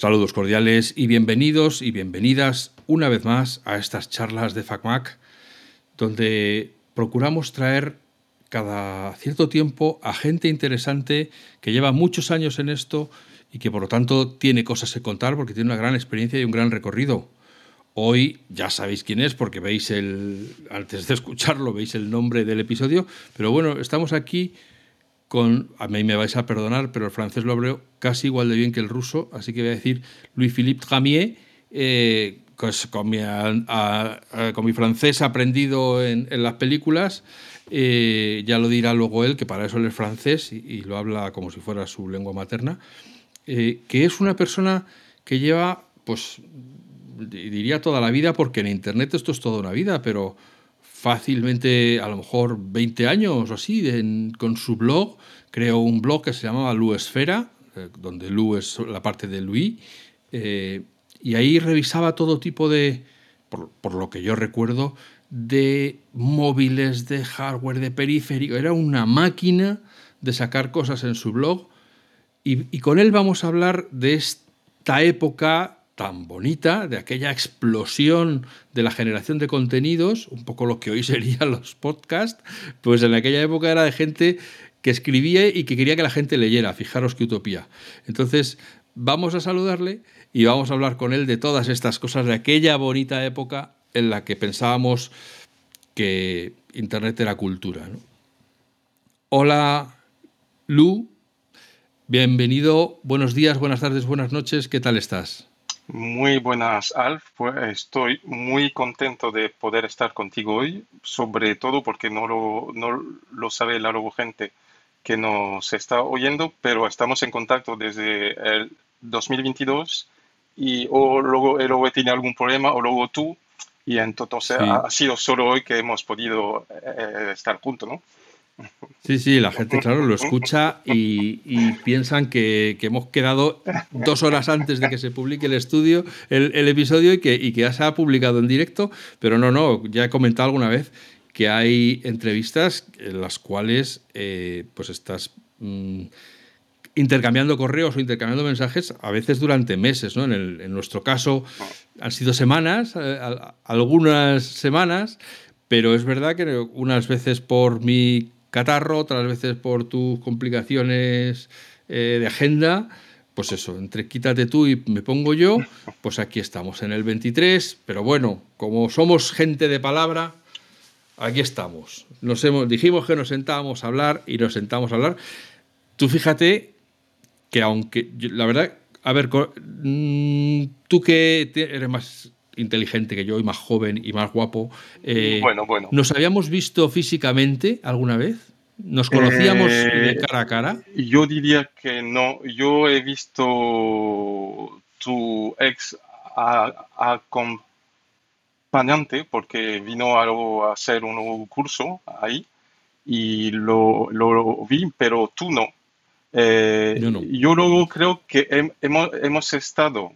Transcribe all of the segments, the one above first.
Saludos cordiales y bienvenidos y bienvenidas una vez más a estas charlas de FacMac, donde procuramos traer cada cierto tiempo a gente interesante que lleva muchos años en esto y que por lo tanto tiene cosas que contar porque tiene una gran experiencia y un gran recorrido. Hoy ya sabéis quién es porque veis el, antes de escucharlo, veis el nombre del episodio, pero bueno, estamos aquí con, a mí me vais a perdonar, pero el francés lo hablo casi igual de bien que el ruso, así que voy a decir Louis-Philippe Tramier, eh, pues con, mi, con, mi, francés aprendido en, las películas, eh, ya lo dirá luego él, que para eso él es francés y, lo habla como si fuera su lengua materna, eh, que es una persona que lleva, pues diría toda la vida, porque en Internet esto es toda una vida, pero fácilmente, a lo mejor 20 años o así, con su blog. Creó un blog que se llamaba Lu Esfera, eh, donde Lu es la parte de Louis, eh, y ahí revisaba todo tipo de, por, lo que yo recuerdo, de móviles, de hardware, de periférico. Era una máquina de sacar cosas en su blog. Y con él vamos a hablar de esta época tan bonita, de aquella explosión de la generación de contenidos, un poco lo que hoy serían los podcasts, pues en aquella época era de gente que escribía y que quería que la gente leyera, fijaros qué utopía. Entonces, vamos a saludarle y vamos a hablar con él de todas estas cosas de aquella bonita época en la que pensábamos que Internet era cultura. Hola, Lu, bienvenido, buenos días, buenas tardes, buenas noches, ¿qué tal estás? Muy buenas, Alf. Pues estoy muy contento de poder estar contigo hoy, sobre todo porque no lo, no lo sabe la gente que nos está oyendo, pero estamos en contacto desde el 2022 y o luego, luego tiene algún problema o luego tú y entonces ha, sido solo hoy que hemos podido eh, estar juntos, ¿no? Sí, sí, la gente, claro, lo escucha y, piensan que, hemos quedado dos horas antes de que se publique el estudio, el, episodio y que, ya se ha publicado en directo, pero no, no, ya he comentado alguna vez que hay entrevistas en las cuales eh, pues estás mm, intercambiando correos o intercambiando mensajes a veces durante meses, ¿no? En, nuestro caso han sido semanas, eh, algunas semanas, pero es verdad que unas veces por mi catarro, otras veces por tus complicaciones eh, de agenda. Pues eso, entre quítate tú y me pongo yo, pues aquí estamos en el 23, pero bueno, como somos gente de palabra, aquí estamos. Nos hemos, dijimos que nos sentábamos a hablar y nos sentamos a hablar. Tú fíjate que aunque, la verdad, a ver, mm, tú que eres más inteligente que yo y más joven y más guapo. Eh, bueno, bueno. ¿Nos habíamos visto físicamente alguna vez? ¿Nos conocíamos de eh, cara a cara? Yo diría que no. Yo he visto tu ex acompañante porque vino a, hacer un curso ahí y lo, lo vi, pero tú no. Eh, yo, no. yo luego creo que hemos, hemos estado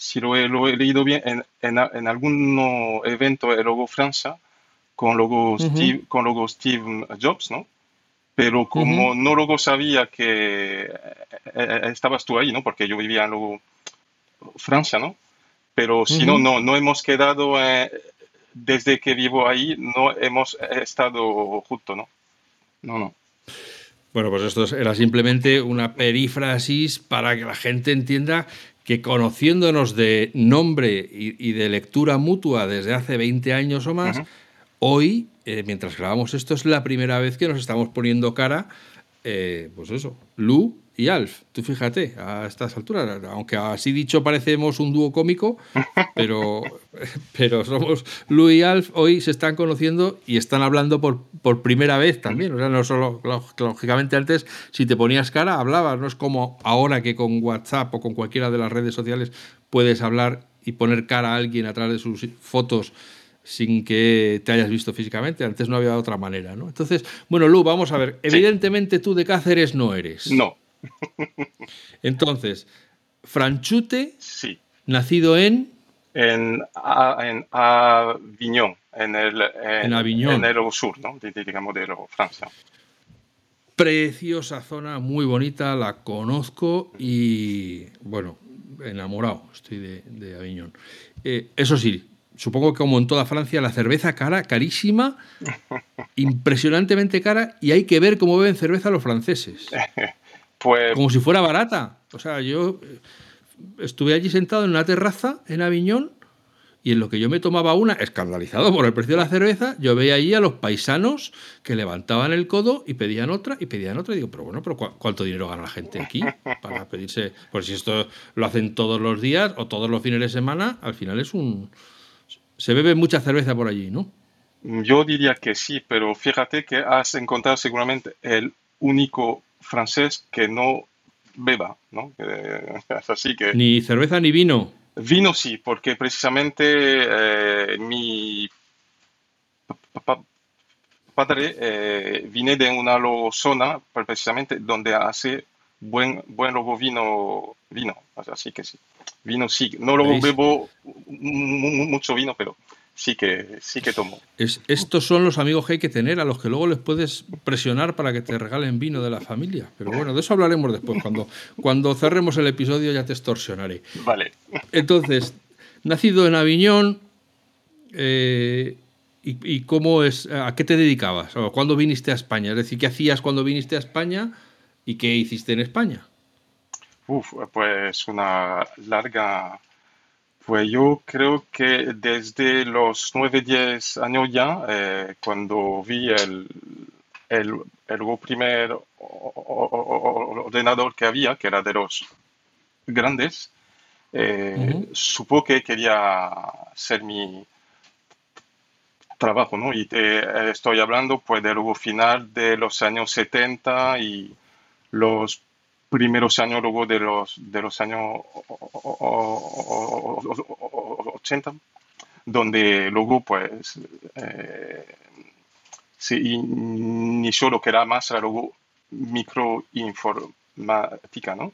si lo he, leído bien, en, en, algún evento de Logo Francia con luego, Steve, con luego Steve Jobs, ¿no? Pero como no luego sabía que eh, eh, estabas tú ahí, ¿no? Porque yo vivía en luego Francia, ¿no? Pero si no, no, no hemos quedado, eh, desde que vivo ahí, no hemos estado juntos, ¿no? No, no. Bueno, pues esto era simplemente una perífrasis para que la gente entienda que conociéndonos de nombre y, de lectura mutua desde hace 20 años o más, hoy, eh, mientras grabamos esto, es la primera vez que nos estamos poniendo cara, eh, pues eso, Lu y Alf. Tú fíjate, a estas alturas, aunque así dicho parecemos un dúo cómico, pero, pero somos Lu y Alf, hoy se están conociendo y están hablando por, por primera vez también. O sea, no solo, lógicamente antes, si te ponías cara, hablabas, no es como ahora que con WhatsApp o con cualquiera de las redes sociales puedes hablar y poner cara a alguien a través de sus fotos sin que te hayas visto físicamente. Antes no había otra manera, ¿no? Entonces, bueno, Lu, vamos a ver. Evidentemente tú de Cáceres no eres. No. Entonces, Franchute, sí. nacido en... En, Avignon, en el, en, en el sur, ¿no? digamos, de Francia. Preciosa zona, muy bonita, la conozco y, bueno, enamorado estoy de, de Aviñón. Eh, eso sí, supongo que como en toda Francia, la cerveza cara, carísima, impresionantemente cara, y hay que ver cómo beben cerveza los franceses. Pues... Como si fuera barata. O sea, yo eh, estuve allí sentado en una terraza en Aviñón y en lo que yo me tomaba una, escandalizado por el precio de la cerveza, yo veía allí a los paisanos que levantaban el codo y pedían otra y pedían otra. Y digo, pero bueno, pero ¿cuánto dinero gana la gente aquí para pedirse? Pues si esto lo hacen todos los días o todos los fines de semana, al final es un. Se bebe mucha cerveza por allí, ¿no? Yo diría que sí, pero fíjate que has encontrado seguramente el único francés que no beba, ¿no? así que... Ni cerveza ni vino. Vino sí, porque precisamente eh, mi padre eh, viene de una zona precisamente donde hace buen, buen luego vino, vino, así que sí, vino sí, no lo bebo mucho vino, pero sí que, sí que tomo. Es, estos son los amigos que hay que tener, a los que luego les puedes presionar para que te regalen vino de la familia. Pero bueno, de eso hablaremos después. Cuando, cuando cerremos el episodio ya te extorsionaré. Vale. Entonces, nacido en Aviñón, eh, y, cómo es, ¿a qué te dedicabas? ¿O ¿Cuándo viniste a España? Es decir, ¿qué hacías cuando viniste a España y qué hiciste en España? Uf, pues una larga pues yo creo que desde los 9, 10 años ya, eh, cuando vi el, el, el, primer ordenador que había, que era de los grandes, eh, supo que quería ser mi trabajo, ¿no? Y te, estoy hablando pues del final de los años 70 y los primeros años luego de los, de los años 80, donde luego pues eh, se inició lo que era más luego microinformática, ¿no?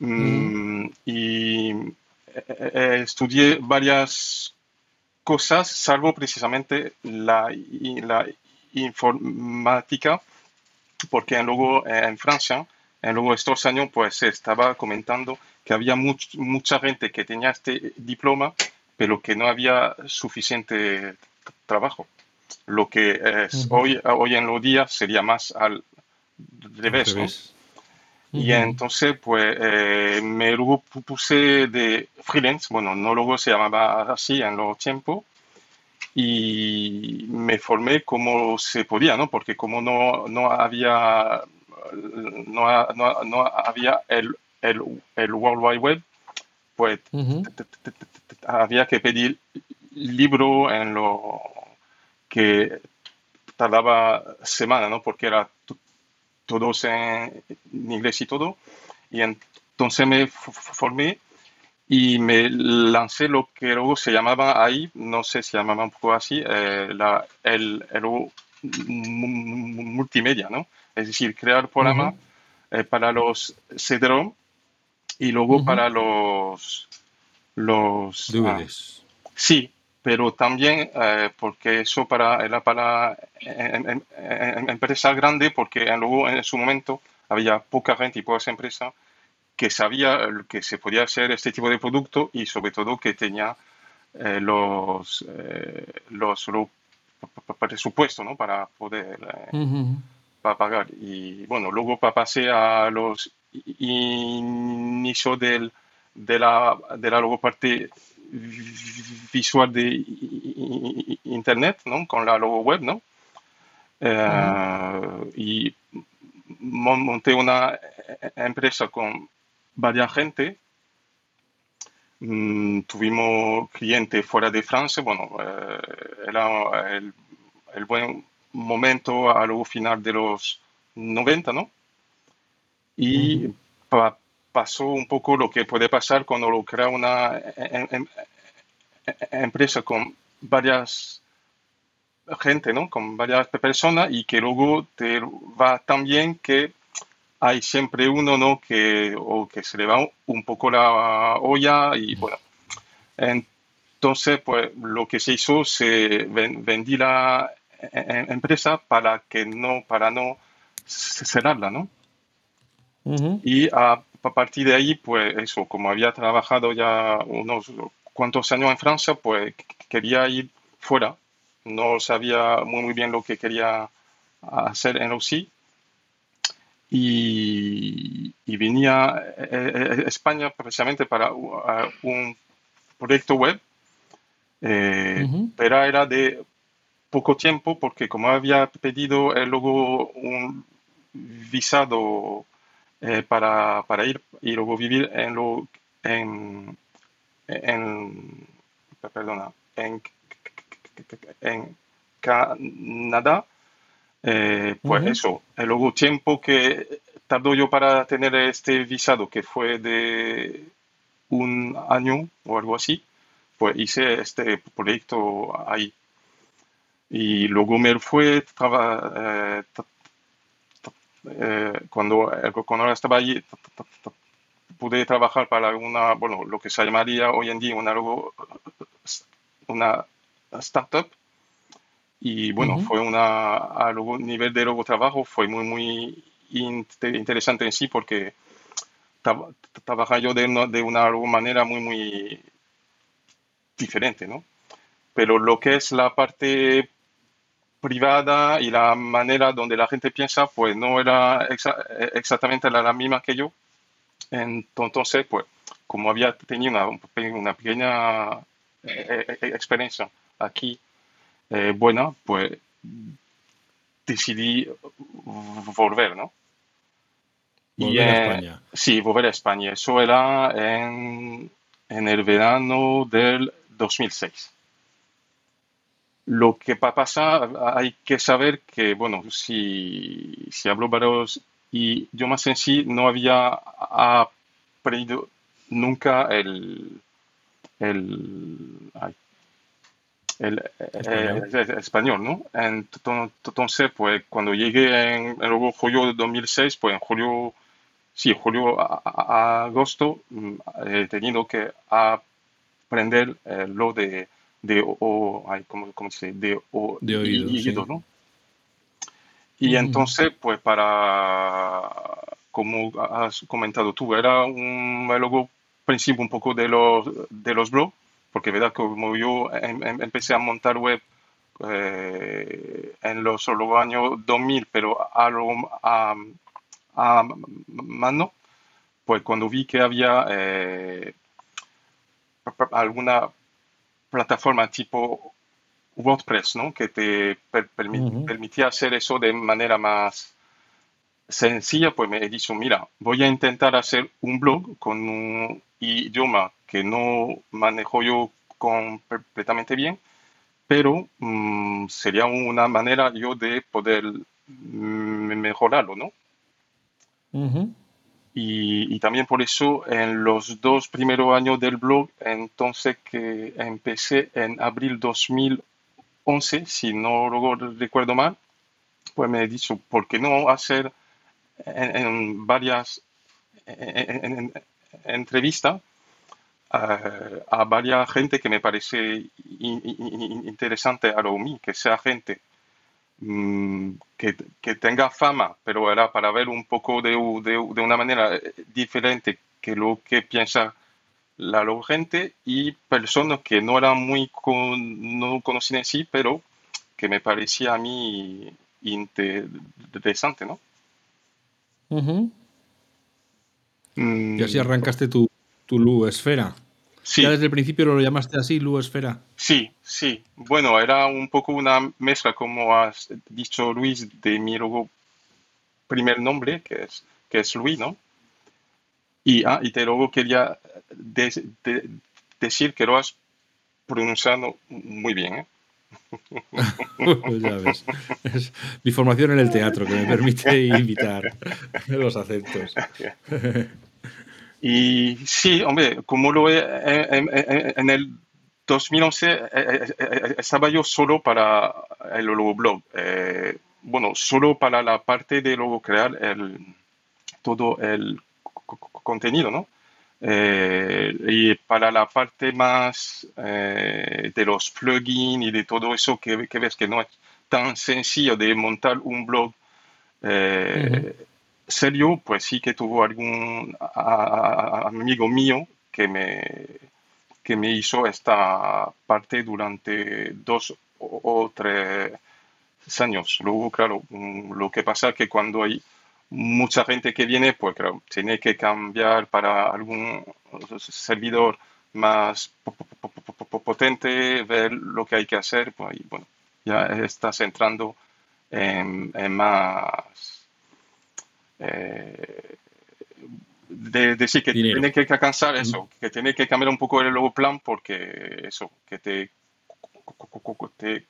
Mm, y eh, eh, estudié varias cosas, salvo precisamente la, la informática, porque luego en Francia luego estos años pues se estaba comentando que había mucha gente que tenía este diploma, pero que no había suficiente trabajo. Lo que es hoy, hoy en los días sería más al revés. Y entonces, pues, eh, me luego puse de freelance, bueno, no luego se llamaba así en los tiempos, y me formé como se podía, ¿no? Porque como no, no había no, no, no había el, el, el, World Wide Web, pues había que pedir libro en lo que tardaba semana, ¿no? Porque era todos en, inglés y todo. Y entonces me formé y me lancé lo que luego se llamaba ahí, no sé si llamaba un poco así, eh, la, el, el multimedia, ¿no? es decir, crear programa eh, para los CD-ROM y luego para los... los DVDs. Ah, sí, pero también eh, porque eso para, era para em, em, empresa grande, porque luego en su momento había poca gente y pocas empresas que sabía que se podía hacer este tipo de producto y sobre todo que tenía eh, los, los, presupuestos ¿no? para poder para pagar. Y bueno, luego pasé a los inicios del, de, la, de la luego parte visual de Internet, ¿no? Con la logo web, ¿no? Eh, y monté una empresa con varias gente. Mm, tuvimos clientes fuera de Francia. Bueno, eh, era el, el buen momento a lo final de los 90, ¿no? Y pasó un poco lo que puede pasar cuando lo crea una em, em, empresa con varias gente, ¿no? Con varias personas y que luego te va tan bien que hay siempre uno, ¿no? Que, o que se le va un poco la olla y bueno. Entonces, pues lo que se hizo, se vendí la empresa para que no, para no cerrarla, ¿no? Y a a partir de ahí, pues eso, como había trabajado ya unos cuantos años en Francia, pues quería ir fuera. No sabía muy, muy bien lo que quería hacer en Rossi. Y, y venía a España precisamente para un proyecto web, eh, pero era de poco tiempo porque como había pedido luego un visado eh, para, para, ir y luego vivir en lo en, en perdona en, en Canadá eh, pues eso el luego tiempo que tardó yo para tener este visado que fue de un año o algo así pues hice este proyecto ahí y luego me fue eh, eh, cuando, cuando estaba allí, pude trabajar para una, bueno, lo que se llamaría hoy en día una, una startup. Y bueno, fue una, a nivel de luego trabajo fue muy, muy interesante en sí porque trabajaba yo de una, de una manera muy, muy diferente, ¿no? Pero lo que es la parte privada y la manera donde la gente piensa, pues no era exactamente la, misma que yo. Entonces, pues, como había tenido una, una pequeña eh, eh, experiencia aquí eh, buena, pues decidí volver, ¿no? Volver a España. Sí, volver a España. Eso era en, en el verano del 2006. Lo que pasa, hay que saber que, bueno, si, si hablo varios idiomas en sí, no había aprendido nunca el, el, el, español. ¿no? Entonces, pues cuando llegué en, en julio de 2006, pues en julio, sí, julio a, agosto, mm, he tenido que aprender eh, lo de de, o, ay, ¿cómo, cómo se dice? De, o, de oído, ¿no? Y entonces, pues para, como has comentado tú, era un luego principio un poco de los, de los blogs, porque verdad como yo em, em, empecé a montar web eh, en los años 2000, pero a, a, a, mano, pues cuando vi que había eh, alguna plataforma tipo WordPress, ¿no? Que te permitía hacer eso de manera más sencilla, pues me he dicho, mira, voy a intentar hacer un blog con un idioma que no manejo yo completamente bien, pero mm, sería una manera yo de poder mm, mejorarlo, ¿no? Y, también por eso en los dos primeros años del blog, entonces que empecé en abril 2011, si no lo recuerdo mal, pues me he dicho, ¿por qué no hacer en, varias entrevistas a varias gente que me parece interesante a lo mí, que sea gente Mm, que, que, tenga fama, pero era para ver un poco de, de, de, una manera eh, diferente que lo que piensa la gente y personas que no eran muy con, no conocidas en sí, pero que me parecía a mí interesante, ¿no? Mm, y así arrancaste tu, tu esfera. ¿Ya desde el principio lo llamaste así, Esfera? Sí, sí. Bueno, era un poco una mezcla, como has dicho Luis, de mi luego primer nombre, que es, que es Luis, ¿no? Y, ah, y te luego quería decir que lo has pronunciado muy bien, ¿eh? pues ya ves. Es mi formación en el teatro que me permite imitar los acentos. Y sí, hombre, como lo he, en, el 2011 eh, eh, eh, estaba yo solo para el blog. bueno, solo para la parte de luego crear el, todo el contenido, ¿no? y para la parte más de los plugins y de todo eso que, ves que no es tan sencillo de montar un blog serio, pues sí que tuvo algún amigo mío que me, que me hizo esta parte durante dos o tres años. Luego, claro, mm, lo que pasa es que cuando hay mucha gente que viene, pues claro, tiene que cambiar para algún servidor más potente, ver lo que hay que hacer, pues, y bueno, ya estás entrando en, más... Eh, de decir que tiene que alcanzar eso, que tiene que cambiar un poco el nuevo plan porque eso, que te, te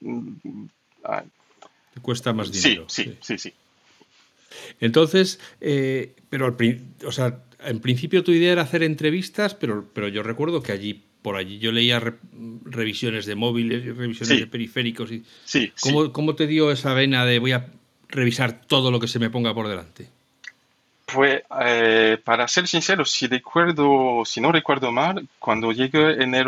te cuesta más dinero. Sí, sí, sí. Entonces, eh, pero al, o sea, en principio tu idea era hacer entrevistas, pero, pero yo recuerdo que allí, por allí, yo leía revisiones de móviles revisiones de periféricos. Y, sí, ¿cómo, ¿Cómo te dio esa vena de voy a revisar todo lo que se me ponga por delante? Pues, eh, para ser sincero, si recuerdo, si no recuerdo mal, cuando llegué en el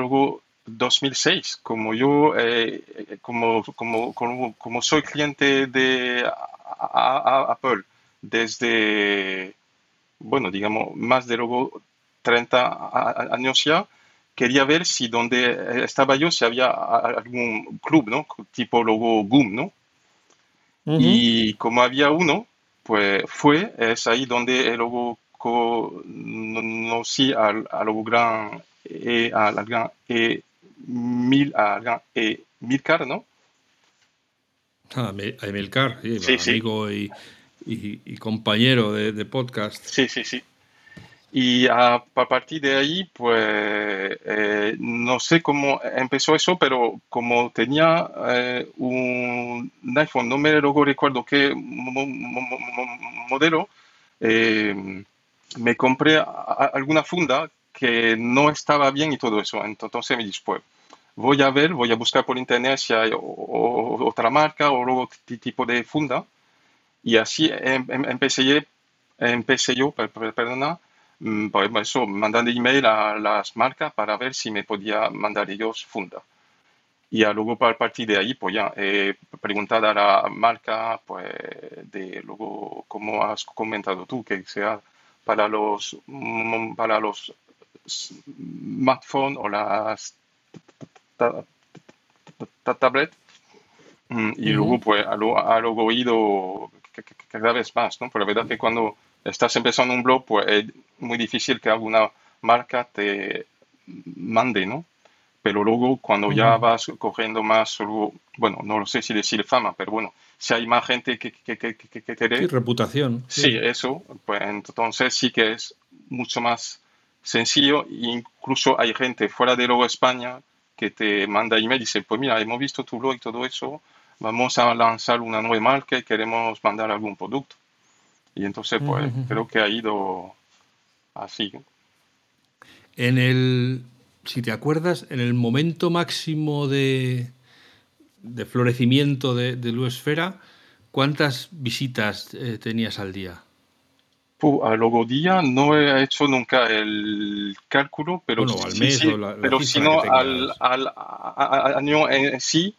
2006, como yo, eh, como, como, como, soy cliente de Apple desde, bueno, digamos, más de luego 30 años ya, quería ver si donde estaba yo, si había algún club, ¿no? Tipo logo Boom, ¿no? Y como había uno, pues fue, es ahí donde luego conocí al, al gran, e, al gran e, Mil, a, eh, Milcar, ¿no? Ah, a Emilcar, sí, amigo Y, y, compañero de, podcast. Sí, sí, sí. Y a, partir de ahí, pues eh, no sé cómo empezó eso, pero como tenía eh, un iPhone, no me recuerdo qué modelo, me compré alguna funda que no estaba bien y todo eso. Entonces me dije, pues, voy a ver, voy a buscar por internet si hay otra marca o otro tipo de funda. Y así em, em, empecé, empecé yo, perdona, por eso, mandando email a las marcas para ver si me podía mandar ellos funda. Y luego a partir de ahí, pues ya, he preguntado a la marca, pues, de luego, como has comentado tú, que sea para los, mm, para los smartphones o las tablet mm, y luego pues a lo, a lo oído cada vez más, ¿no? Pero la verdad que cuando estás empezando un blog, pues es muy difícil que alguna marca te mande, ¿no? Pero luego cuando ya vas cogiendo más, bueno, no lo sé si decir fama, pero bueno, si hay más gente que, que, que, que, que te reputación. Sí, eso, pues entonces sí que es mucho más sencillo. Incluso hay gente fuera de luego España que te manda email y dice, pues mira, hemos visto tu blog y todo eso, vamos a lanzar una nueva marca y queremos mandar algún producto. Y entonces, pues creo que ha ido así. En el, si te acuerdas, en el momento máximo de, de florecimiento de, de Luesfera, ¿cuántas visitas eh, tenías al día? a luego día no he hecho nunca el cálculo, pero, al mes pero sino al, año en sí,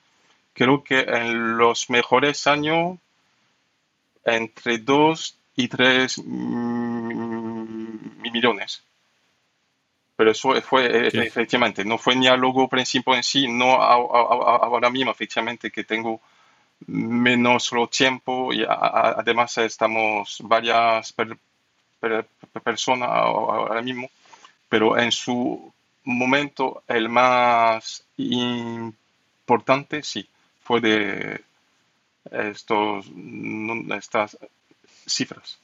creo que en los mejores años entre 2 y 3 millones. Pero eso fue efectivamente, no fue ni al logo principal en sí, no ahora mismo efectivamente que tengo menos tiempo y además estamos varias persona ahora mismo, pero en su momento el más importante sí fue de estos, estas cifras.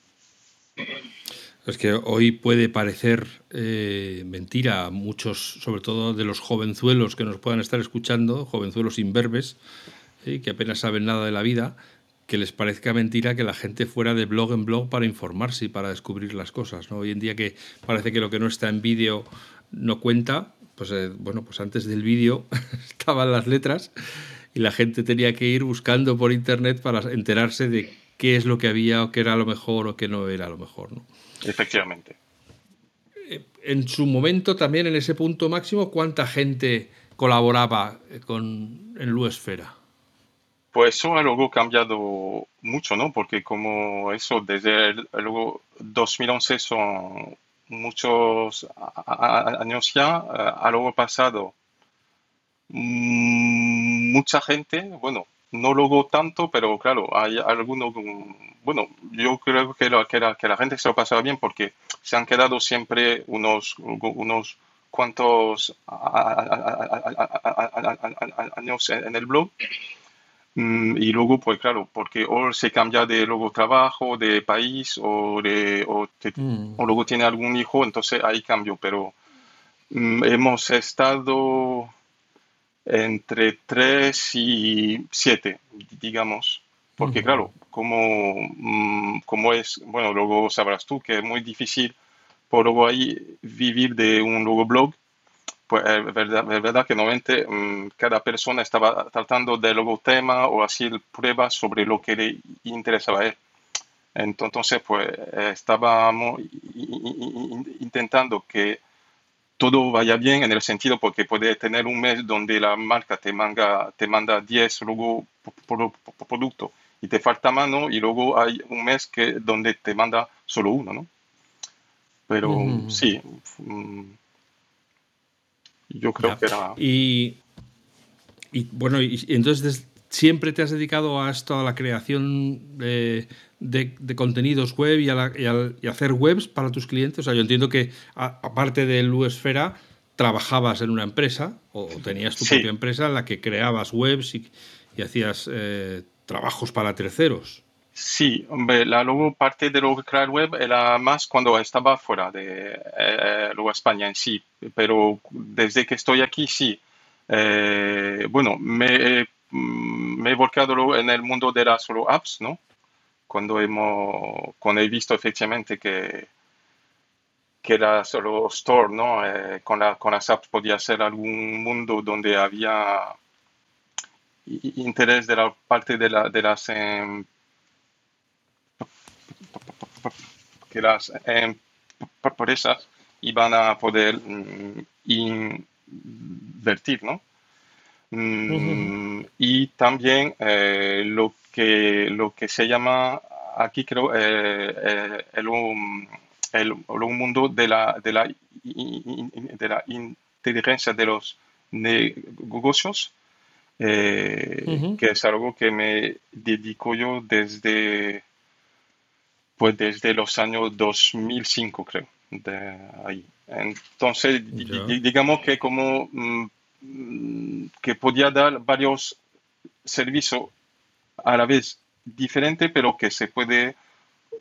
Es que hoy puede parecer eh, mentira a muchos, sobre todo de los jovenzuelos que nos puedan estar escuchando, jovenzuelos imberbes, eh, que apenas saben nada de la vida, que les parezca mentira que la gente fuera de blog en blog para informarse y para descubrir las cosas. ¿no? Hoy en día que parece que lo que no está en vídeo no cuenta, pues eh, bueno, pues antes del vídeo estaban las letras y la gente tenía que ir buscando por internet para enterarse de qué es lo que había o qué era lo mejor o qué no era lo mejor. ¿no? Efectivamente. Eh, en su momento, también en ese punto máximo, ¿cuánta gente colaboraba con, en Luesfera? Pues eso ha luego cambiado mucho, ¿no? Porque como eso, desde el, luego 2011 son muchos años ya, ha luego pasado mucha gente, bueno, no luego tanto, pero claro, hay algunos, bueno, yo creo que la, que la, que la gente se lo pasaba bien porque se han quedado siempre unos, unos cuantos años en el blog. Y luego, pues claro, porque o se cambia de luego trabajo, de país, o, de, o, o luego tiene algún hijo, entonces hay cambio. Pero hemos estado entre 3 y 7, digamos. Porque claro, como, mm, como es, bueno, luego sabrás tú que es muy difícil por luego ahí vivir de un luego blog. Pues es verdad, es verdad que normalmente mm, cada persona estaba tratando de luego tema o hacer pruebas sobre lo que le interesaba a él. Entonces, pues estábamos intentando que todo vaya bien en el sentido porque puede tener un mes donde la marca te, manga, te manda 10 luego productos y te falta mano y luego hay un mes que donde te manda solo uno, ¿no? Pero sí, mm, yo creo que era... Y, y bueno, y, entonces siempre te has dedicado a esto, a la creación de, de, contenidos web y a, hacer webs para tus clientes? O sea, yo entiendo que aparte del Esfera, trabajabas en una empresa o tenías tu propia empresa en la que creabas webs y, hacías eh, trabajos para terceros. Sí, hombre, la luego parte de lo que crear web era más cuando estaba fuera de eh, luego España en sí, pero desde que estoy aquí sí. Eh, bueno, me, me he volcado en el mundo de las solo apps, ¿no? cuando, hemos, cuando he visto efectivamente que, que era solo store, ¿no? Eh, con, la, con las apps podía ser algún mundo donde había interés de la parte de, la, de las em, que las empresas iban a poder mm, invertir, ¿no? Mm, y también eh, lo que, lo que se llama aquí creo eh, eh, el, el, mundo de la, de, la, de la inteligencia de los negocios, que es algo que me dedico yo desde, pues desde los años 2005, creo, de ahí. Entonces, digamos que como Mm, que podía dar varios servicios a la vez diferentes, pero que se puede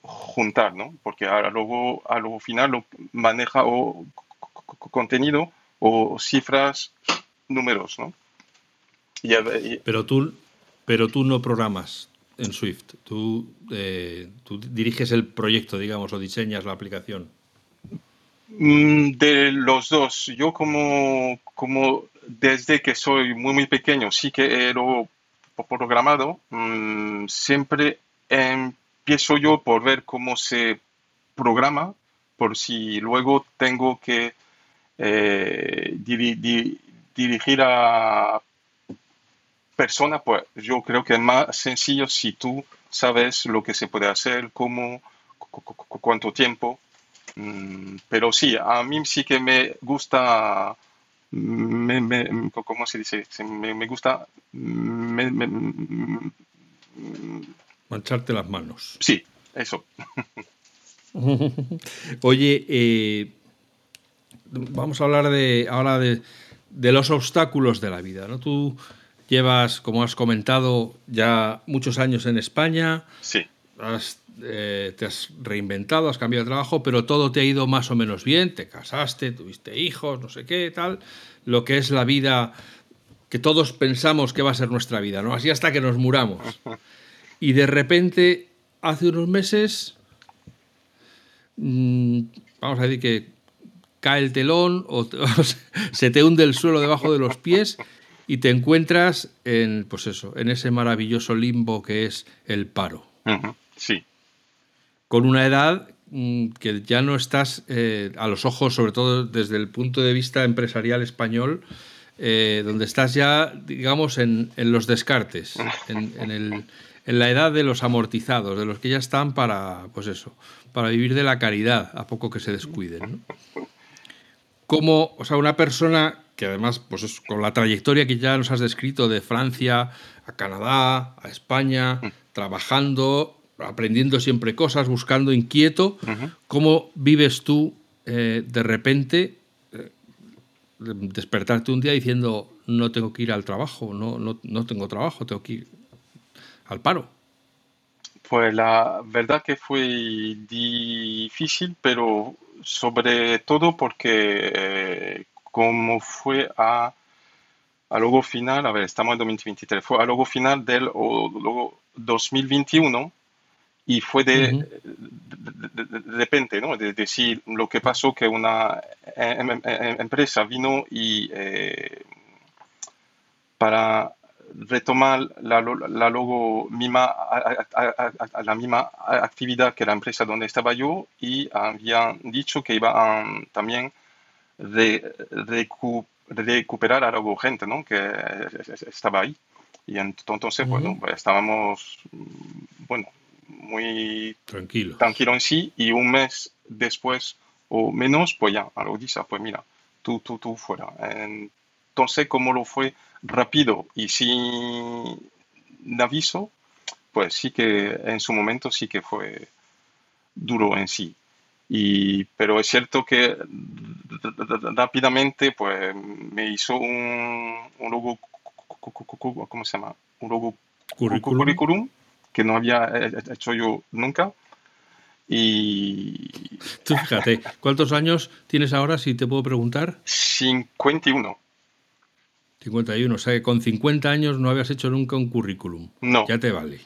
juntar, ¿no? Porque luego, a lo final lo maneja o contenido o cifras, números, ¿no? pero, tú, pero tú no programas en Swift, tú, eh, tú diriges el proyecto, digamos, o diseñas la aplicación. Mm, de los dos, yo como, como desde que soy muy, muy pequeño, sí que he programado, mm, siempre empiezo yo por ver cómo se programa, por si luego tengo que eh, dirigir a personas, pues yo creo que es más sencillo si tú sabes lo que se puede hacer, cómo, cuánto tiempo. Mm, pero sí, a mí sí que me gusta me, me, ¿cómo se dice? Me, me gusta... Mancharte las manos. Sí, eso. Oye, eh, vamos a hablar de, ahora de, de, los obstáculos de la vida. ¿no? Tú llevas, como has comentado, ya muchos años en España. Sí. Has eh, te has reinventado, has cambiado de trabajo, pero todo te ha ido más o menos bien, te casaste, tuviste hijos, no sé qué, tal, lo que es la vida que todos pensamos que va a ser nuestra vida, ¿no? Así hasta que nos muramos. Y de repente, hace unos meses, mm, vamos a decir que cae el telón o, se te hunde el suelo debajo de los pies y te encuentras en, pues eso, en ese maravilloso limbo que es el paro. Sí con una edad mm, que ya no estás eh, a los ojos, sobre todo desde el punto de vista empresarial español, eh, donde estás ya, digamos, en, los descartes, en, la edad de los amortizados, de los que ya están para, pues eso, para vivir de la caridad, a poco que se descuiden. Como, o sea, una persona que además, pues con la trayectoria que ya nos has descrito de Francia a Canadá, a España, trabajando, aprendiendo siempre cosas, buscando inquieto, ¿cómo vives tú eh, de repente eh, despertarte un día diciendo no tengo que ir al trabajo, no, no, no tengo trabajo, tengo que ir al paro? Pues la verdad que fue difícil, pero sobre todo porque eh, como fue a, a luego final, a ver, estamos en 2023, fue a luego final del o, 2021 y fue de, de, repente, ¿no? De decir lo que pasó que una em, em, em, empresa vino y eh, para retomar la, la logo misma, la misma actividad que la empresa donde estaba yo y habían dicho que iban también de, recuperar a la gente ¿no? que estaba ahí. Y entonces, bueno, pues, estábamos, bueno, muy tranquilo. tranquilo en sí y un mes después o menos, pues ya, a lo dice, pues mira, tú, tú, tú fuera. Entonces, como lo fue rápido y sin aviso, pues sí que en su momento sí que fue duro en sí. Y, pero es cierto que rápidamente pues me hizo un, un logo, ¿cómo se llama? Un logo currículum, que no había hecho yo nunca. Y... Tú fíjate, ¿cuántos años tienes ahora, si te puedo preguntar? 51. 51, o sea que con 50 años no habías hecho nunca un currículum. No. Ya te vale.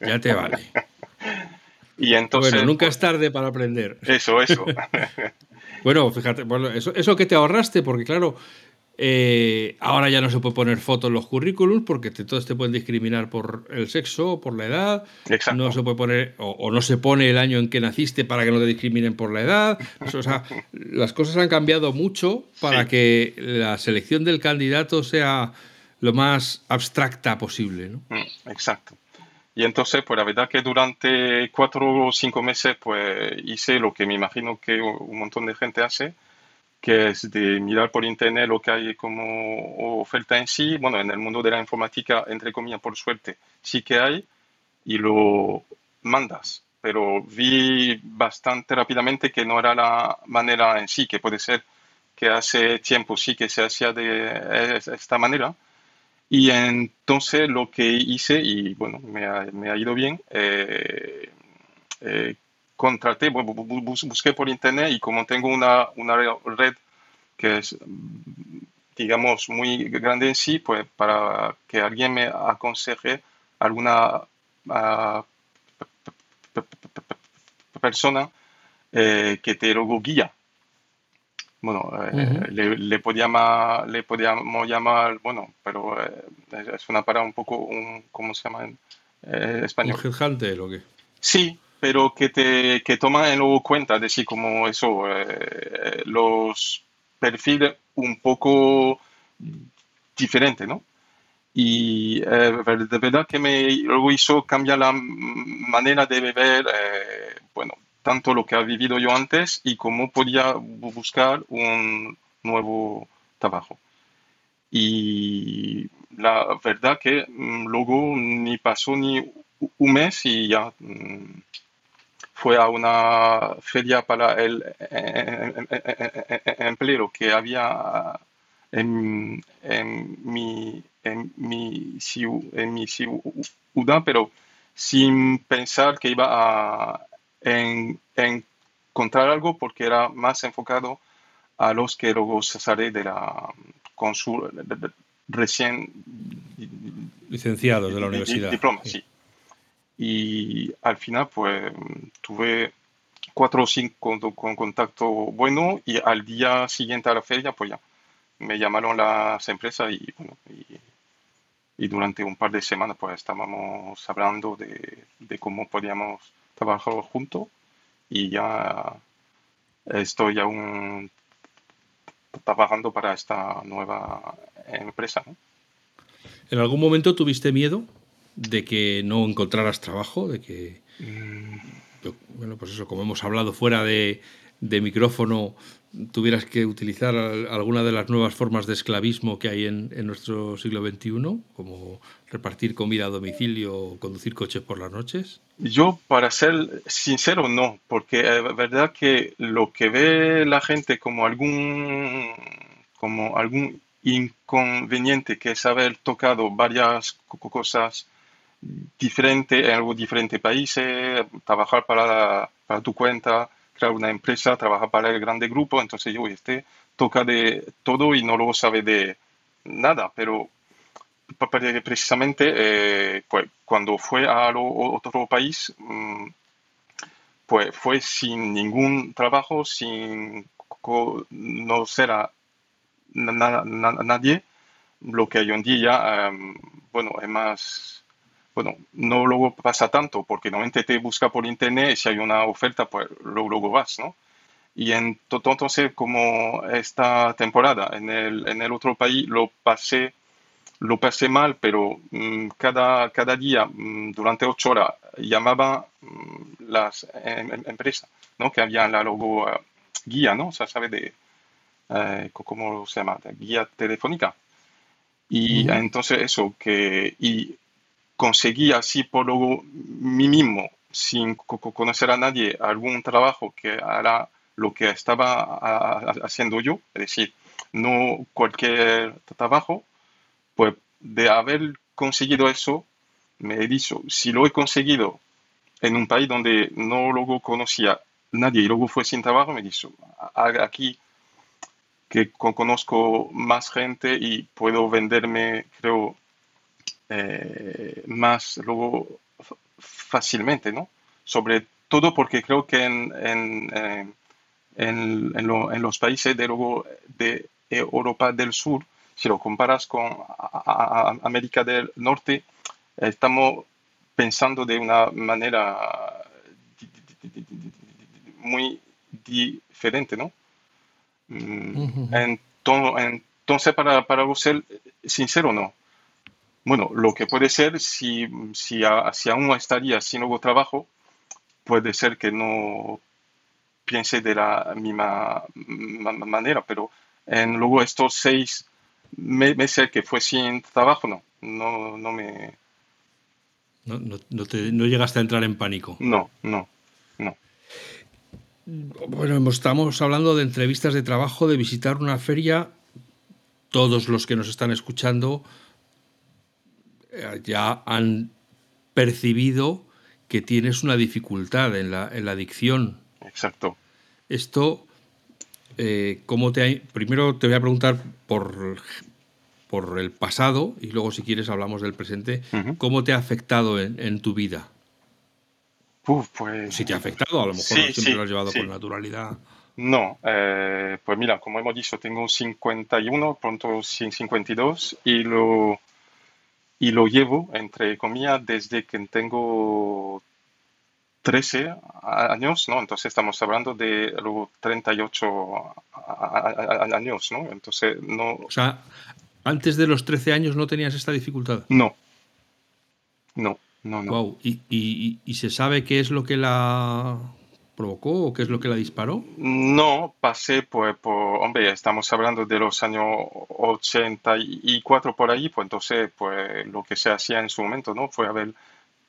Ya te vale. Y entonces, bueno, nunca es tarde para aprender. Eso, eso. bueno, fíjate, bueno, eso, eso que te ahorraste, porque claro, eh, ahora ya no se puede poner fotos en los currículums porque te, todos te pueden discriminar por el sexo o por la edad. Exacto. No se puede poner, o, no se pone el año en que naciste para que no te discriminen por la edad. O sea, las cosas han cambiado mucho para que la selección del candidato sea lo más abstracta posible. ¿no? Mm, exacto. Y entonces, pues la verdad que durante cuatro o cinco meses, pues hice lo que me imagino que un montón de gente hace, que es de mirar por internet lo que hay como oferta en sí. Bueno, en el mundo de la informática, entre comillas, por suerte, sí que hay, y lo mandas. Pero vi bastante rápidamente que no era la manera en sí, que puede ser que hace tiempo sí que se hacía de esta manera y entonces lo que hice, y bueno, me ha, me ha ido bien, eh, eh, contraté, busqué por internet y como tengo una, una, red que es, digamos, muy grande en sí, pues para que alguien me aconseje alguna uh, persona eh, que te lo guía bueno, eh, le, podíamos, le podíamos llamar, bueno, pero eh, es una palabra un poco, un, ¿cómo se llama en español? ¿Un o qué? Sí, pero que te que toma en cuenta, decir, como eso, los perfiles un poco diferentes, ¿no? Y de verdad que me luego hizo cambiar la manera de ver, bueno, tanto lo que ha vivido yo antes y cómo podía buscar un nuevo trabajo. Y la verdad que mm, luego ni pasó ni un mes y ya mm, fue a una feria para el empleo que había en, mi, en, mi, en mi ciudad, pero sin pensar que iba a en, encontrar algo porque era más enfocado a los que luego sale de la consul, recién licenciados de la universidad. Diploma, sí. Y al final, pues tuve cuatro o cinco con, contacto bueno y al día siguiente a la feria, pues ya me llamaron las empresas y bueno, y, durante un par de semanas pues estábamos hablando de, cómo podíamos trabajado juntos y ya estoy aún trabajando para esta nueva empresa. ¿En algún momento tuviste miedo de que no encontraras trabajo? De que. Bueno, pues eso, como hemos hablado fuera de, de micrófono, tuvieras que utilizar alguna de las nuevas formas de esclavismo que hay en, nuestro siglo XXI, como repartir comida a domicilio o conducir coches por las noches? Yo, para ser sincero, no, porque es verdad que lo que ve la gente como algún, como algún inconveniente, que es haber tocado varias cosas diferentes en algo diferente países, trabajar para, para tu cuenta, crear una empresa, trabajar para el grande grupo, entonces yo, este toca de todo y no lo sabe de nada, pero precisamente eh, pues, cuando fue a otro país, mm, pues fue sin ningún trabajo, sin conocer a nadie, lo que hoy en día, em, bueno, es más bueno, no luego pasa tanto, porque normalmente te busca por internet y si hay una oferta, pues luego, vas, ¿no? Y entonces, como esta temporada en el, en el otro país lo pasé, lo pasé mal, pero mm, cada, cada día, mm, durante ocho horas, llamaba mm, las em, em, empresas, ¿no? Que había la logo eh, guía, ¿no? O sea, ¿sabe de, eh, cómo se llama? guía telefónica. Y entonces eso, que, y conseguí así por mí mismo, sin conocer a nadie, algún trabajo que hará lo que estaba haciendo yo, es decir, no cualquier trabajo, pues de haber conseguido eso, me he dicho, si lo he conseguido en un país donde no luego conocía nadie y luego fue sin trabajo, me dicho, aquí que conozco más gente y puedo venderme, creo, eh, más luego fácilmente, ¿no? Sobre todo porque creo que en, en, eh, en, los países de, luego de Europa del Sur, si lo comparas con América del Norte, estamos pensando de una manera muy diferente, ¿no? Mm, entonces, para, para ser sincero, no. Bueno, lo que puede ser, si, si, aún estaría sin nuevo trabajo, puede ser que no piense de la misma manera, pero en luego estos seis meses que fue sin trabajo, no, no, no me... No, no, no, te, no llegaste a entrar en pánico. No, no, no. Bueno, estamos hablando de entrevistas de trabajo, de visitar una feria. Todos los que nos están escuchando eh, ya han percibido que tienes una dificultad en la, en la adicción. Exacto. Esto, eh, ¿cómo te ha, Primero te voy a preguntar por, por el pasado y luego si quieres hablamos del presente. ¿Cómo te ha afectado en, tu vida? pues, si te ha afectado, a lo mejor no siempre lo has llevado con naturalidad. No, eh, pues mira, como hemos dicho, tengo 51, pronto 52 y lo, y lo llevo, entre comillas, desde que tengo 13 años, ¿no? Entonces estamos hablando de luego 38 años, ¿no? Entonces no... O sea, antes de los 13 años no tenías esta dificultad. No. No, no, no. Wow. ¿Y, y se sabe qué es lo que la provocó o qué es lo que la disparó? No, pasé pues por, hombre, estamos hablando de los años 84 por ahí, pues entonces pues lo que se hacía en su momento, ¿no? Fue a ver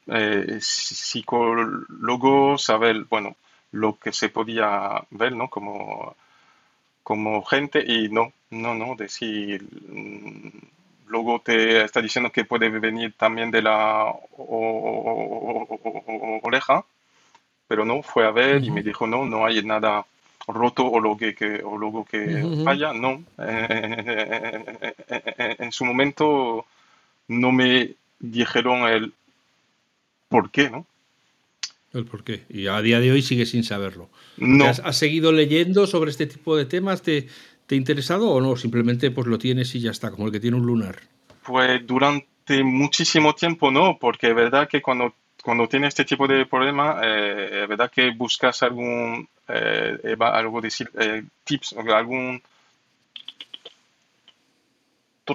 eh, psicólogos, saber, bueno, lo que se podía ver, ¿no? Como, como gente y no, no, no, decir, mm, luego te está diciendo que puede venir también de la oreja pero no, fue a ver y me dijo, no, no hay nada roto o lo que, o luego que falla, no. en su momento no me dijeron el por qué, ¿no? El por qué. Y a día de hoy sigue sin saberlo. No. ¿Has, seguido leyendo sobre este tipo de temas? ¿Te, ¿Te ha interesado o no? Simplemente pues lo tienes y ya está, como el que tiene un lunar. Pues durante muchísimo tiempo no, porque es verdad que cuando cuando tienes este tipo de problema, eh, es verdad que buscas algún, eh, algo decir, eh, tips, algún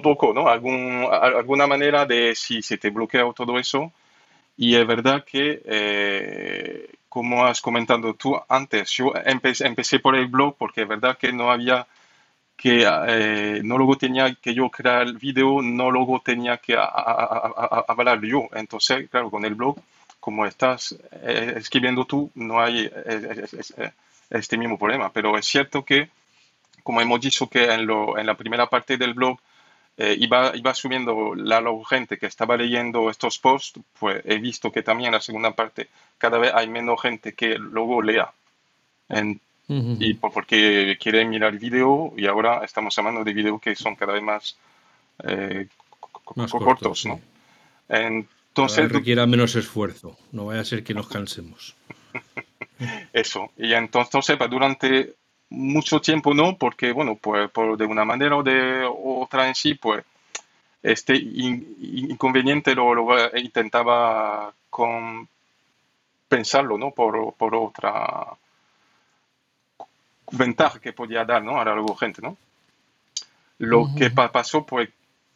tocó, ¿no? Algún, alguna manera de si se te bloquea todo eso. Y es verdad que, eh, como has comentado tú antes, yo empecé, empecé, por el blog porque es verdad que no había que, eh, no luego tenía que yo crear el video, no luego tenía que hablar yo. Entonces, claro, con el blog, como estás eh, escribiendo tú, no hay este mismo problema. Pero es cierto que, como hemos dicho que en, lo, en la primera parte del blog, eh, iba, iba subiendo la gente que estaba leyendo estos posts, pues he visto que también en la segunda parte cada vez hay menos gente que luego lea. Y porque quiere mirar el video y ahora estamos hablando de videos que son cada vez más, eh, cortos, ¿no? Entonces requiera menos esfuerzo, no vaya a ser que nos cansemos. Eso, y entonces pues, durante mucho tiempo no, porque, bueno, pues por de una manera o de otra en sí, pues este inconveniente lo, lo, intentaba compensarlo, ¿no? Por, por, otra ventaja que podía dar, ¿no? A la gente, ¿no? Lo que pasó, pues,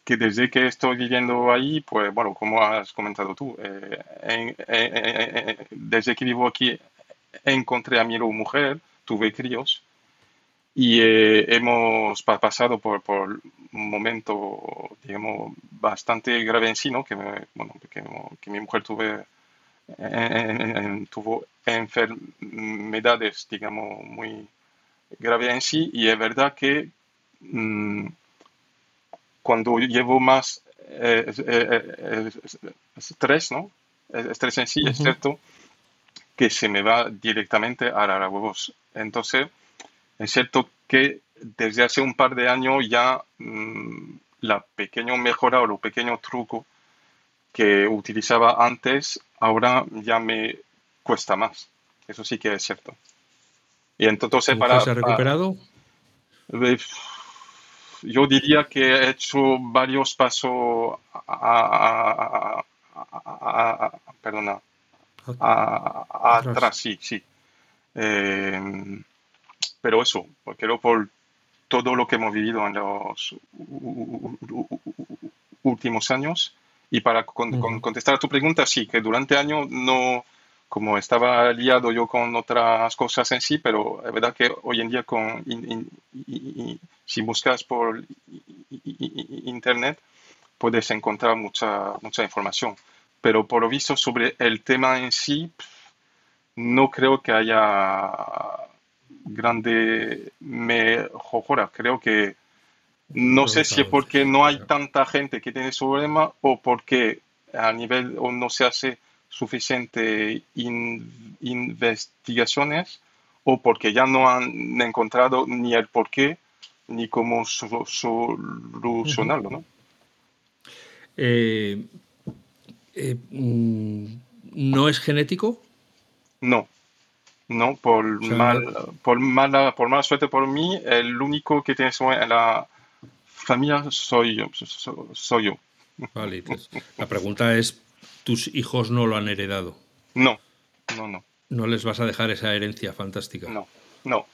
que desde que estoy viviendo ahí, pues, bueno, como has comentado tú, eh, desde que vivo aquí encontré a mi mujer, tuve críos, y eh, hemos pasado por, por, un momento, digamos, bastante grave en sí, ¿no? Que, bueno, que, mi mujer tuve, tuvo enfermedades, digamos, muy graves en sí. Y es verdad que mm, cuando llevo más eh, eh, estrés, ¿no? Estrés en sí, es cierto que se me va directamente a la huevos. Entonces, es cierto que desde hace un par de años ya mm, la pequeña mejora o lo pequeño truco que utilizaba antes, ahora ya me cuesta más. Eso sí que es cierto. Y entonces para... ¿Se ha recuperado? Yo diría que he hecho varios pasos a, perdona, atrás, sí, sí. Eh, pero eso, porque por todo lo que hemos vivido en los últimos años. Y para contestar a tu pregunta, sí, que durante años no, como estaba liado yo con otras cosas en sí, pero es verdad que hoy en día con si buscas por internet puedes encontrar mucha, mucha información. Pero por lo visto sobre el tema en sí, no creo que haya grande mejora. Creo que no sé si es porque no hay tanta gente que tiene ese problema o porque a nivel o no se hace suficiente investigaciones o porque ya no han encontrado ni el por qué ni cómo solucionarlo, ¿no? Eh, eh, mm, ¿No es genético? No, no, por, mal, por, mala, por mala suerte por mí, el único que tiene en la familia soy yo. Soy yo. Vale, la pregunta es, ¿tus hijos no lo han heredado? No, no, no. ¿No les vas a dejar esa herencia fantástica? No, no.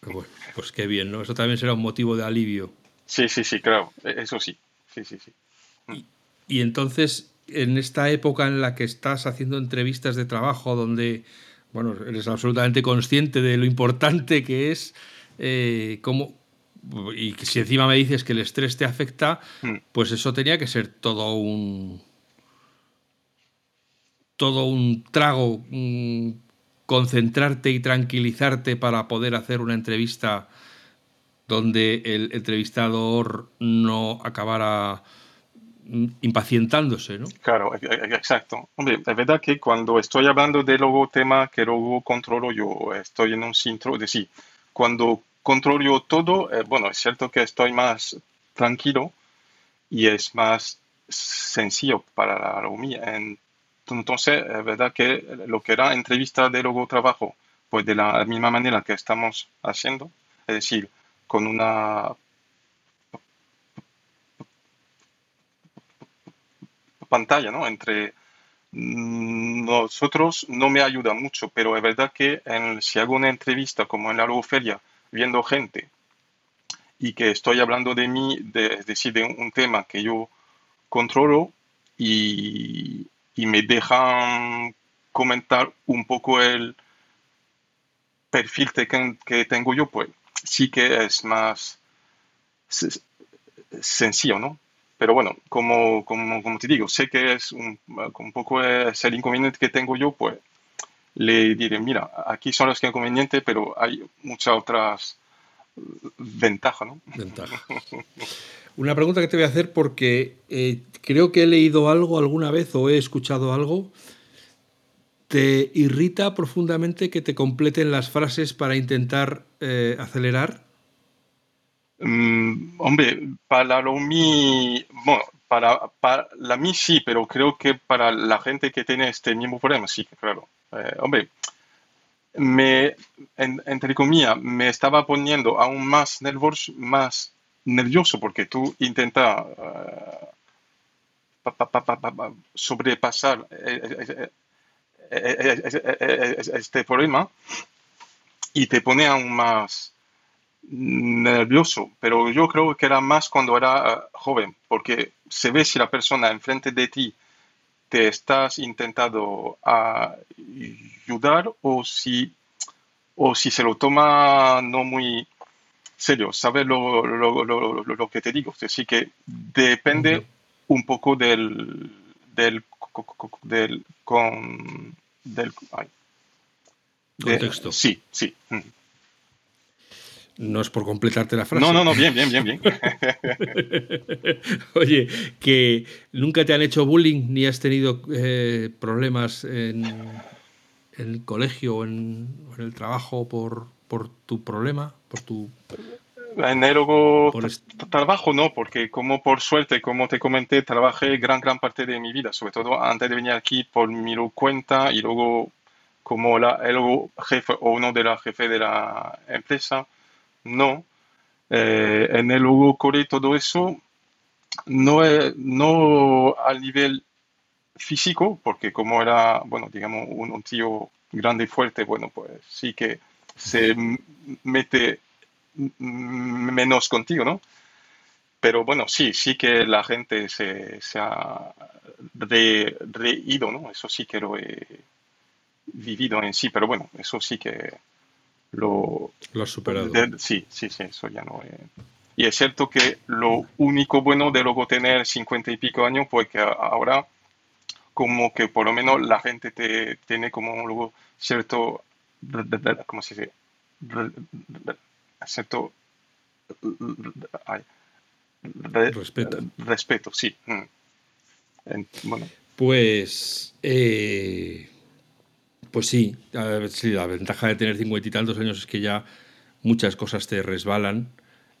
Bueno, pues qué bien, ¿no? Eso también será un motivo de alivio. Sí, sí, sí, claro, e, eso sí. Sí, sí, sí. y entonces, en esta época en la que estás haciendo entrevistas de trabajo donde bueno, eres absolutamente consciente de lo importante que es eh, cómo, y si encima me dices que el estrés te afecta, mm. pues eso tenía que ser todo un todo un trago, concentrarte y tranquilizarte para poder hacer una entrevista donde el entrevistador no acabara impacientándose, ¿no? Claro, e, e, exacto. Es verdad que cuando estoy hablando de luego tema que luego controlo yo, estoy en un centro, es decir, cuando controlo todo, eh, bueno, es cierto que estoy más tranquilo y es más sencillo para la mía. Entonces, es verdad que lo que era entrevista de luego trabajo, pues de la misma manera que estamos haciendo, es decir, con una pantalla, ¿no? Entre nosotros no me ayuda mucho, pero es verdad que si hago una entrevista como en la logoferia, viendo gente y que estoy hablando de mí, de, es decir, de un, tema que yo controlo y, y me dejan comentar un poco el perfil que, que tengo yo, pues sí que es más sencillo, ¿no? Pero bueno, como, como, como, te digo, sé que es un, un poco es el inconveniente que tengo yo, pues le diré, mira, aquí son los inconvenientes, pero hay muchas otras ventajas, ¿no? Ventaja. Una pregunta que te voy a hacer porque eh, creo que he leído algo alguna vez o he escuchado algo. ¿Te irrita profundamente que te completen las frases para intentar eh, acelerar? Mm, hombre, para lo mí, bueno, para, para la mí sí, pero creo que para la gente que tiene este mismo problema sí, claro. Eh, hombre, me, entre comillas, me estaba poniendo aún más nervioso, porque tú intentas sobrepasar este problema y te pone aún más nervioso, pero yo creo que era más cuando era eh, joven, porque se ve si la persona enfrente de ti te estás intentando ayudar o si, o si se lo toma no muy serio, ¿sabes lo, lo, lo, lo que te digo? Así que depende un poco del, del, del, con, del contexto. Sí, sí. No es por completarte la frase. No, no, no, bien, bien, bien, bien. Oye, que nunca te han hecho bullying ni has tenido eh, problemas en, el colegio o en, el trabajo por, por tu problema, por tu... En el trabajo no, porque como por suerte, como te comenté, trabajé gran, gran parte de mi vida, sobre todo antes de venir aquí por mi cuenta y luego como la, el jefe o uno de los jefes de la empresa no. Eh, en el Hugo Core todo eso no, es, no al nivel físico, porque como era, bueno, digamos, un, tío grande y fuerte, bueno, pues sí que se mete menos contigo, ¿no? Pero bueno, sí, sí que la gente se, ha reído, ¿no? Eso sí que lo he vivido en sí, pero bueno, eso sí que lo, lo has superado. sí, sí, sí, eso ya no es. Y es cierto que lo único bueno de luego tener 50 y pico años, pues que ahora como que por lo menos la gente te tiene como luego cierto, ¿cómo se dice? Cierto respeto. Respeto, sí. Mm. Bueno. Pues eh, pues sí, la ventaja de tener cincuenta y tantos años es que ya muchas cosas te resbalan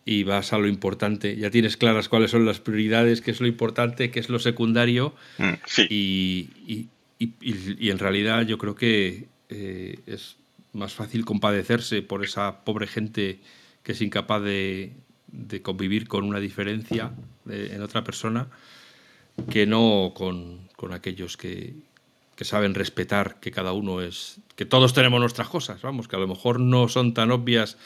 y vas a lo importante. Ya tienes claras cuáles son las prioridades, qué es lo importante, qué es lo secundario. Mm, y, en realidad yo creo que eh, es más fácil compadecerse por esa pobre gente que es incapaz de, convivir con una diferencia en otra persona que no con aquellos que, que saben respetar que cada uno es, que todos tenemos nuestras cosas, vamos, que a lo mejor no son tan obvias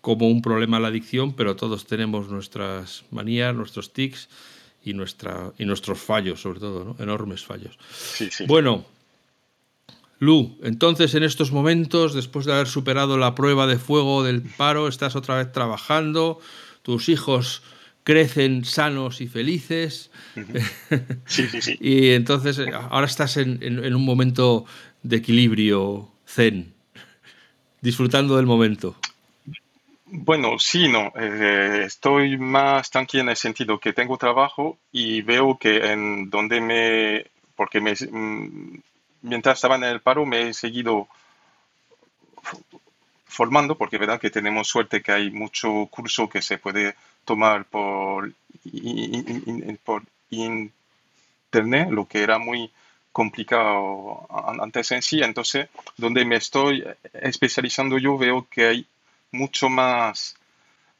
como un problema la adicción, pero todos tenemos nuestras manías, nuestros tics y, nuestra, y nuestros fallos, sobre todo, ¿no? enormes fallos. Bueno, Lu, entonces en estos momentos, después de haber superado la prueba de fuego del paro, estás otra vez trabajando, tus hijos crecen sanos y felices. Sí, sí, sí. y entonces eh, ahora estás en, un momento de equilibrio zen, disfrutando del momento. Bueno, sí, no. Eh, estoy más tranquilo en el sentido que tengo trabajo y veo que en donde me... Porque me, mm, mientras estaba en el paro me he seguido formando, porque verdad que tenemos suerte que hay mucho curso que se puede tomar por, por internet, lo que era muy complicado antes en sí. Entonces, donde me estoy especializando yo, veo que hay mucho más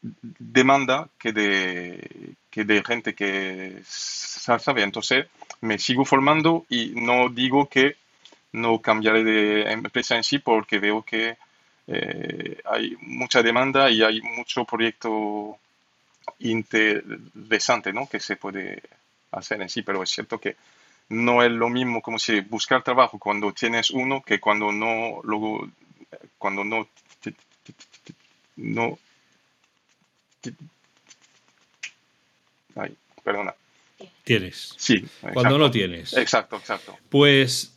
demanda que de, que de gente que sabe. Entonces, me sigo formando y no digo que no cambiaré de empresa en sí porque veo que eh, hay mucha demanda y hay mucho proyecto interesante ¿no? que se puede hacer en sí, pero es cierto que no es lo mismo como si buscar trabajo cuando tienes uno que cuando no, luego, cuando no, no, ay, perdona. Tienes. Sí. Cuando no tienes. Exacto, exacto. Pues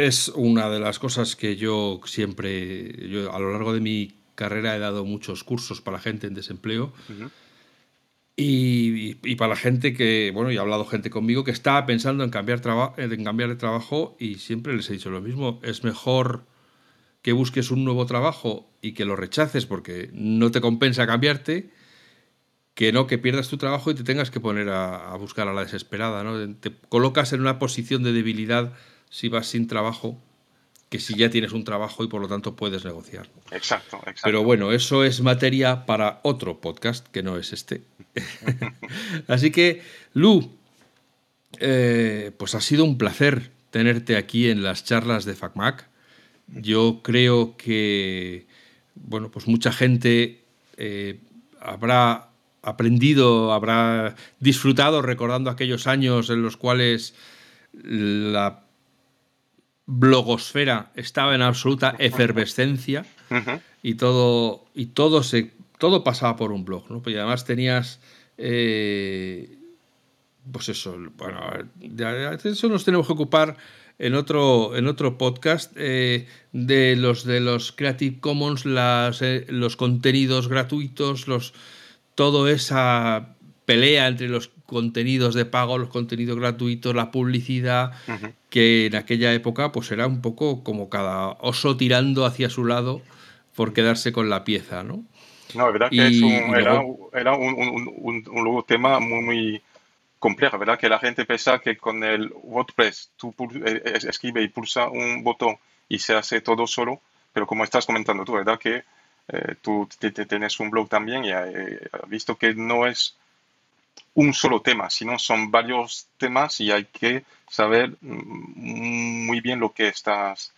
es una de las cosas que yo siempre, yo a lo largo de mi carrera he dado muchos cursos para gente en desempleo. Y, para la gente que, bueno, y ha hablado gente conmigo que está pensando en cambiar, en cambiar de trabajo y siempre les he dicho lo mismo, es mejor que busques un nuevo trabajo y que lo rechaces porque no te compensa cambiarte, que no que pierdas tu trabajo y te tengas que poner a, buscar a la desesperada, ¿no? Te colocas en una posición de debilidad si vas sin trabajo que si ya tienes un trabajo y por lo tanto puedes negociar. Exacto, exacto. Pero bueno, eso es materia para otro podcast que no es este. Así que, Lu, eh, pues ha sido un placer tenerte aquí en las charlas de FacMac. Yo creo que, bueno, pues mucha gente eh, habrá aprendido, habrá disfrutado recordando aquellos años en los cuales la blogosfera estaba en absoluta efervescencia y todo y todo se todo pasaba por un blog, ¿no? Pues además tenías eh, pues eso, bueno, de eso nos tenemos que ocupar en otro, en otro podcast eh, de los de los Creative Commons, las, eh, los contenidos gratuitos, los toda esa pelea entre los contenidos de pago, los contenidos gratuitos, la publicidad, que en aquella época pues era un poco como cada oso tirando hacia su lado por quedarse con la pieza, ¿no? No, la verdad que era, un, un, tema muy, muy complejo, ¿verdad? Que la gente piensa que con el WordPress tú eh, escribes y pulsa un botón y se hace todo solo, pero como estás comentando tú, ¿verdad? Que eh, tú tienes un blog también y has visto que no es un solo tema, sino son varios temas y hay que saber mm, muy bien lo que estás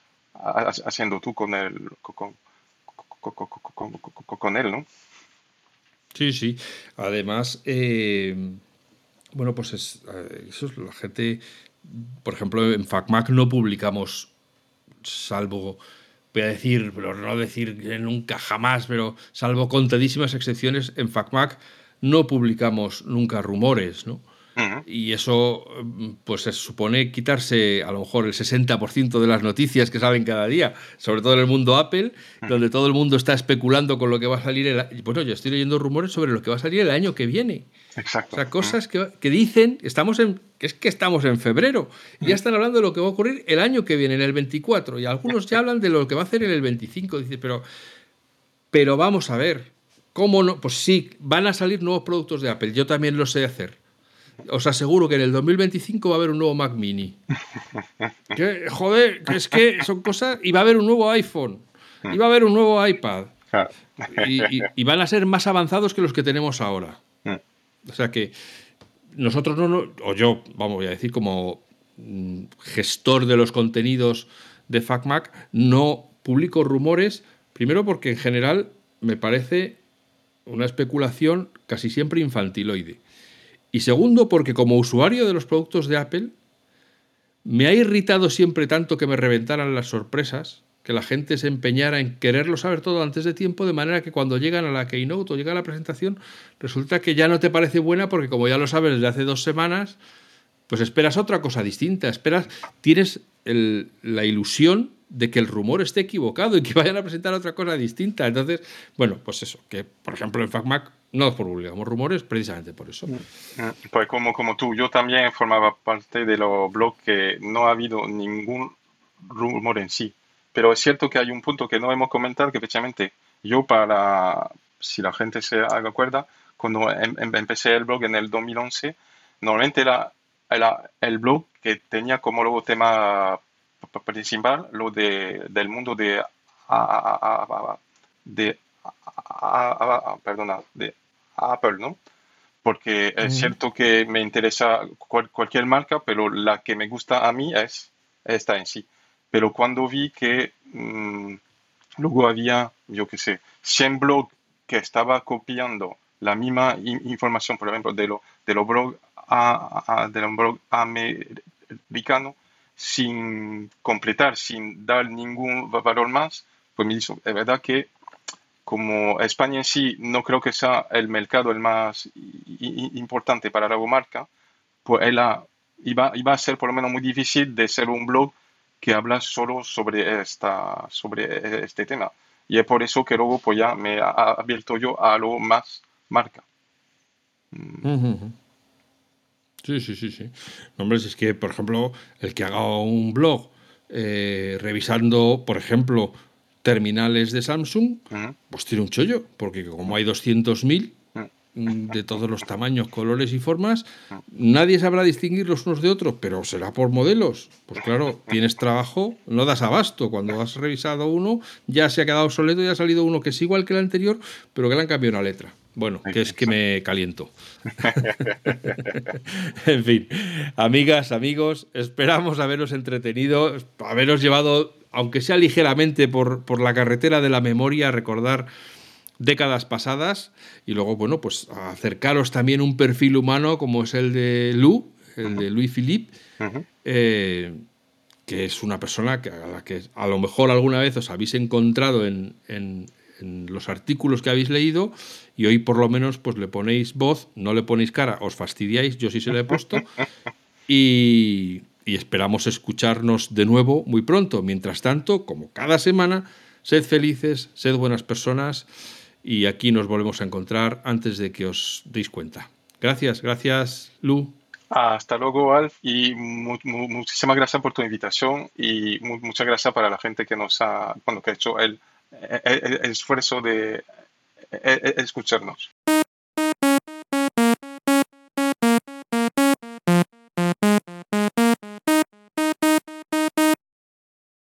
haciendo tú con él, con, él, ¿no? Sí, sí. Además, eh, bueno, pues es, eso es la gente, por ejemplo, en FacMac no publicamos, salvo, voy a decir, pero no decir nunca, jamás, pero salvo contadísimas excepciones, en FacMac no publicamos nunca rumores, ¿no? Y eso, pues se supone quitarse a lo mejor el 60% de las noticias que salen cada día, sobre todo en el mundo Apple, donde todo el mundo está especulando con lo que va a salir. El, bueno, yo estoy leyendo rumores sobre lo que va a salir el año que viene. Exacto. O sea, cosas que, que, dicen, estamos en, que es que estamos en febrero, y ya están hablando de lo que va a ocurrir el año que viene, en el 24, y algunos ya hablan de lo que va a hacer en el 25. Dice, pero, pero vamos a ver, ¿Cómo no? Pues sí, van a salir nuevos productos de Apple. Yo también lo sé hacer. Os aseguro que en el 2025 va a haber un nuevo Mac Mini. joder, es que son cosas. Y va a haber un nuevo iPhone. Y va a haber un nuevo iPad. Y, van a ser más avanzados que los que tenemos ahora. O sea que nosotros no, o yo, vamos, voy a decir, como mm, gestor de los contenidos de FacMac, no publico rumores, primero porque en general me parece una especulación casi siempre infantiloide. Y segundo, porque como usuario de los productos de Apple, me ha irritado siempre tanto que me reventaran las sorpresas, que la gente se empeñara en quererlo saber todo antes de tiempo, de manera que cuando llegan a la Keynote o llega a la presentación, resulta que ya no te parece buena porque como ya lo sabes desde hace dos semanas, pues esperas otra cosa distinta, esperas, tienes la ilusión de que el rumor esté equivocado y que vayan a presentar otra cosa distinta. Entonces, bueno, pues eso, que por ejemplo en FacMac no publicamos rumores precisamente por eso. Mm, pues como, como tú, yo también formaba parte de los blogs que no ha habido ningún rumor en sí. Pero es cierto que hay un punto que no hemos comentado, que precisamente yo para, si la gente se acuerda, cuando em, em, empecé el blog en el 2011, normalmente era, era el blog que tenía como luego tema principal lo de, del mundo de, de, perdona, de Apple, ¿no? Porque es cierto que me interesa cualquier marca, pero la que me gusta a mí es esta en sí. Pero cuando vi que mm, luego había, yo qué sé, 100 blogs que estaba copiando la misma información, por ejemplo, de los de lo blog, a, de los blog americano sin completar, sin dar ningún valor más, pues me dice, es verdad que como España en sí no creo que sea el mercado el más importante para la marca, pues ella iba, iba a ser por lo menos muy difícil de ser un blog que habla solo sobre, esta, sobre este tema. Y es por eso que luego pues ya me ha abierto yo a algo más marca. Sí, sí, sí, sí. hombre, es que, por ejemplo, el que haga un blog eh, revisando, por ejemplo, terminales de Samsung, pues tiene un chollo, porque como hay 200.000, Mm, de todos los tamaños, colores y formas, nadie sabrá distinguir los unos de otros, pero será por modelos. Pues claro, tienes trabajo, no das abasto. Cuando has revisado uno, ya se ha quedado obsoleto y ha salido uno que es igual que el anterior, pero que le han cambiado una letra. Bueno, que es que me caliento. en fin, amigas, amigos, esperamos haberos entretenido, haberos llevado, aunque sea ligeramente, por, por la carretera de la memoria, a recordar décadas pasadas y luego, bueno, pues acercaros también un perfil humano como es el de Lou, el de Louis Philippe, eh, que es una persona que, a la que a lo mejor alguna vez os habéis encontrado en, los artículos que habéis leído y hoy por lo menos pues le ponéis voz, no le ponéis cara, os fastidiáis, yo sí se lo he puesto y, y esperamos escucharnos de nuevo muy pronto. Mientras tanto, como cada semana, sed felices, sed buenas personas y aquí nos volvemos a encontrar antes de que os deis cuenta. Gracias, gracias, Lu. Hasta luego, Alf, y muchísimas gracias por tu invitación y muchas gracias para la gente que nos ha, bueno, que ha hecho el, el esfuerzo de escucharnos.